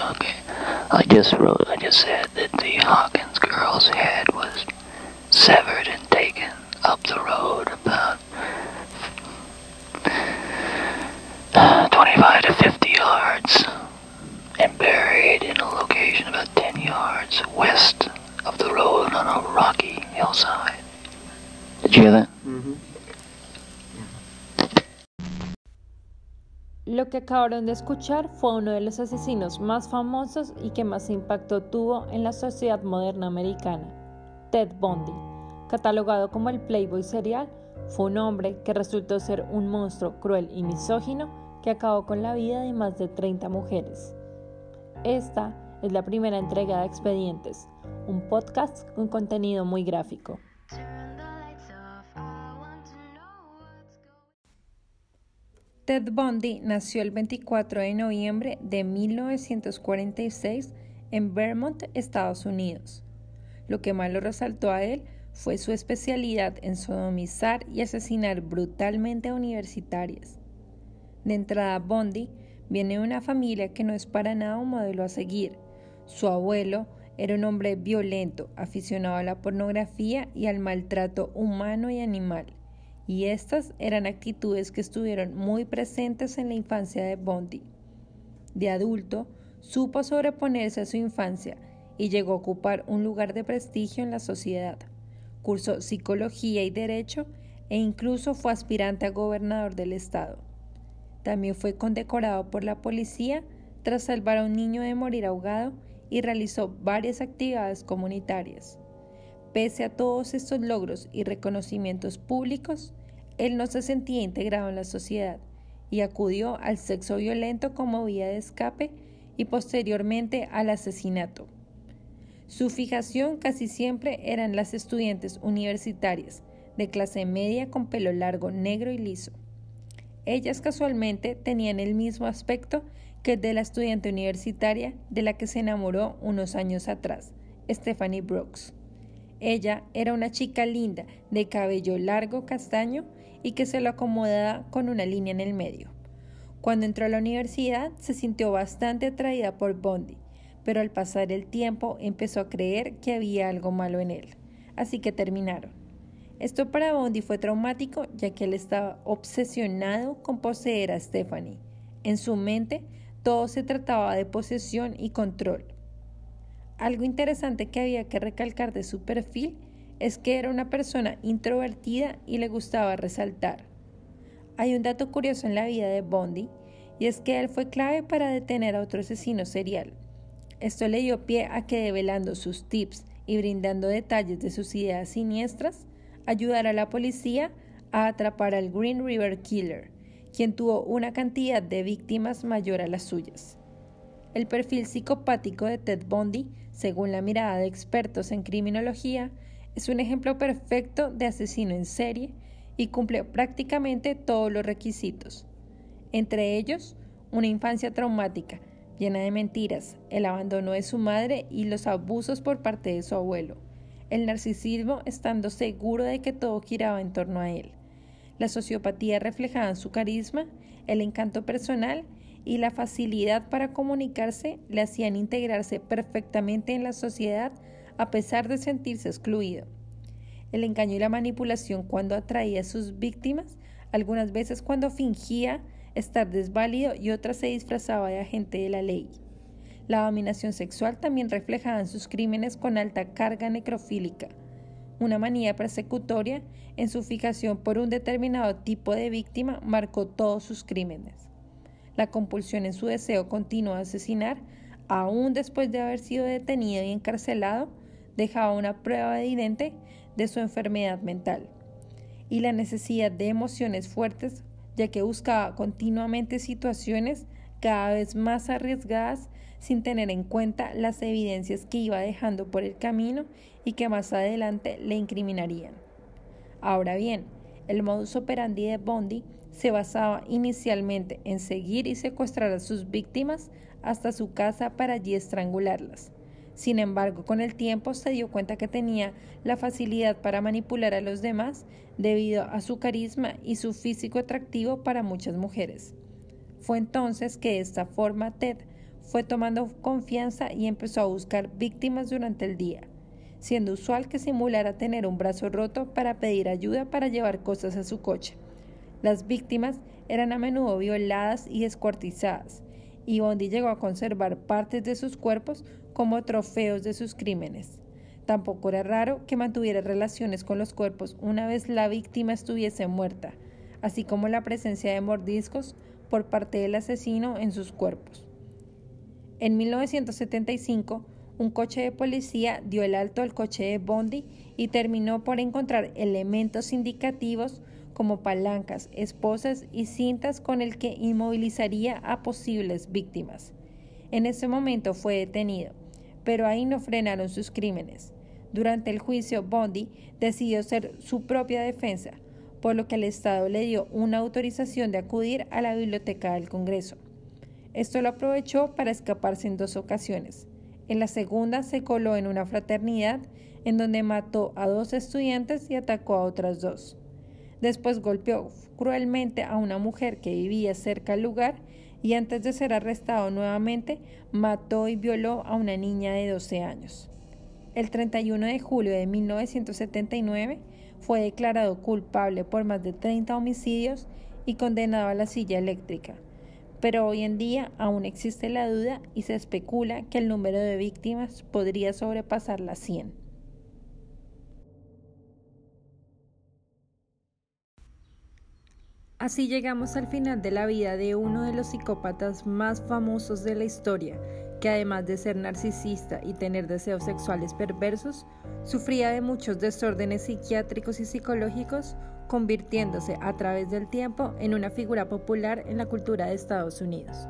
Okay. I just wrote, I just said that the Hawkins girl's head was severed and taken up the road about uh, 25 to 50 yards and buried in a location about 10 yards west of the road on a rocky hillside. Did you hear that? Lo que acabaron de escuchar fue uno de los asesinos más famosos y que más impacto tuvo en la sociedad moderna americana, Ted Bundy. Catalogado como el Playboy serial, fue un hombre que resultó ser un monstruo cruel y misógino que acabó con la vida de más de 30 mujeres. Esta es la primera entrega de Expedientes, un podcast con contenido muy gráfico. Ted Bundy nació el 24 de noviembre de 1946 en Vermont, Estados Unidos. Lo que más lo resaltó a él fue su especialidad en sodomizar y asesinar brutalmente a universitarias. De entrada, Bundy viene de una familia que no es para nada un modelo a seguir. Su abuelo era un hombre violento, aficionado a la pornografía y al maltrato humano y animal y estas eran actitudes que estuvieron muy presentes en la infancia de Bondi. De adulto, supo sobreponerse a su infancia y llegó a ocupar un lugar de prestigio en la sociedad. Cursó psicología y derecho e incluso fue aspirante a gobernador del estado. También fue condecorado por la policía tras salvar a un niño de morir ahogado y realizó varias actividades comunitarias. Pese a todos estos logros y reconocimientos públicos, él no se sentía integrado en la sociedad y acudió al sexo violento como vía de escape y posteriormente al asesinato. Su fijación casi siempre eran las estudiantes universitarias, de clase media con pelo largo, negro y liso. Ellas casualmente tenían el mismo aspecto que el de la estudiante universitaria de la que se enamoró unos años atrás, Stephanie Brooks. Ella era una chica linda, de cabello largo castaño y que se lo acomodaba con una línea en el medio. Cuando entró a la universidad se sintió bastante atraída por Bondi, pero al pasar el tiempo empezó a creer que había algo malo en él, así que terminaron. Esto para Bondi fue traumático ya que él estaba obsesionado con poseer a Stephanie. En su mente todo se trataba de posesión y control. Algo interesante que había que recalcar de su perfil es que era una persona introvertida y le gustaba resaltar. Hay un dato curioso en la vida de Bondi y es que él fue clave para detener a otro asesino serial. Esto le dio pie a que develando sus tips y brindando detalles de sus ideas siniestras, ayudara a la policía a atrapar al Green River Killer, quien tuvo una cantidad de víctimas mayor a las suyas. El perfil psicopático de Ted Bundy, según la mirada de expertos en criminología, es un ejemplo perfecto de asesino en serie y cumple prácticamente todos los requisitos. Entre ellos, una infancia traumática, llena de mentiras, el abandono de su madre y los abusos por parte de su abuelo, el narcisismo estando seguro de que todo giraba en torno a él, la sociopatía reflejada en su carisma, el encanto personal y la facilidad para comunicarse le hacían integrarse perfectamente en la sociedad a pesar de sentirse excluido. El engaño y la manipulación cuando atraía a sus víctimas, algunas veces cuando fingía estar desválido y otras se disfrazaba de agente de la ley. La dominación sexual también reflejaba en sus crímenes con alta carga necrofílica, una manía persecutoria en su fijación por un determinado tipo de víctima marcó todos sus crímenes la compulsión en su deseo continuo de asesinar, aún después de haber sido detenido y encarcelado, dejaba una prueba evidente de su enfermedad mental y la necesidad de emociones fuertes, ya que buscaba continuamente situaciones cada vez más arriesgadas sin tener en cuenta las evidencias que iba dejando por el camino y que más adelante le incriminarían. Ahora bien, el modus operandi de Bondi se basaba inicialmente en seguir y secuestrar a sus víctimas hasta su casa para allí estrangularlas. Sin embargo, con el tiempo se dio cuenta que tenía la facilidad para manipular a los demás debido a su carisma y su físico atractivo para muchas mujeres. Fue entonces que de esta forma Ted fue tomando confianza y empezó a buscar víctimas durante el día, siendo usual que simulara tener un brazo roto para pedir ayuda para llevar cosas a su coche. Las víctimas eran a menudo violadas y descuartizadas, y Bondi llegó a conservar partes de sus cuerpos como trofeos de sus crímenes. Tampoco era raro que mantuviera relaciones con los cuerpos una vez la víctima estuviese muerta, así como la presencia de mordiscos por parte del asesino en sus cuerpos. En 1975, un coche de policía dio el alto al coche de Bondi y terminó por encontrar elementos indicativos como palancas, esposas y cintas con el que inmovilizaría a posibles víctimas. En ese momento fue detenido, pero ahí no frenaron sus crímenes. Durante el juicio, Bondi decidió ser su propia defensa, por lo que el Estado le dio una autorización de acudir a la biblioteca del Congreso. Esto lo aprovechó para escaparse en dos ocasiones. En la segunda se coló en una fraternidad en donde mató a dos estudiantes y atacó a otras dos. Después golpeó cruelmente a una mujer que vivía cerca del lugar y antes de ser arrestado nuevamente mató y violó a una niña de 12 años. El 31 de julio de 1979 fue declarado culpable por más de 30 homicidios y condenado a la silla eléctrica. Pero hoy en día aún existe la duda y se especula que el número de víctimas podría sobrepasar las 100. Así llegamos al final de la vida de uno de los psicópatas más famosos de la historia, que además de ser narcisista y tener deseos sexuales perversos, sufría de muchos desórdenes psiquiátricos y psicológicos, convirtiéndose a través del tiempo en una figura popular en la cultura de Estados Unidos.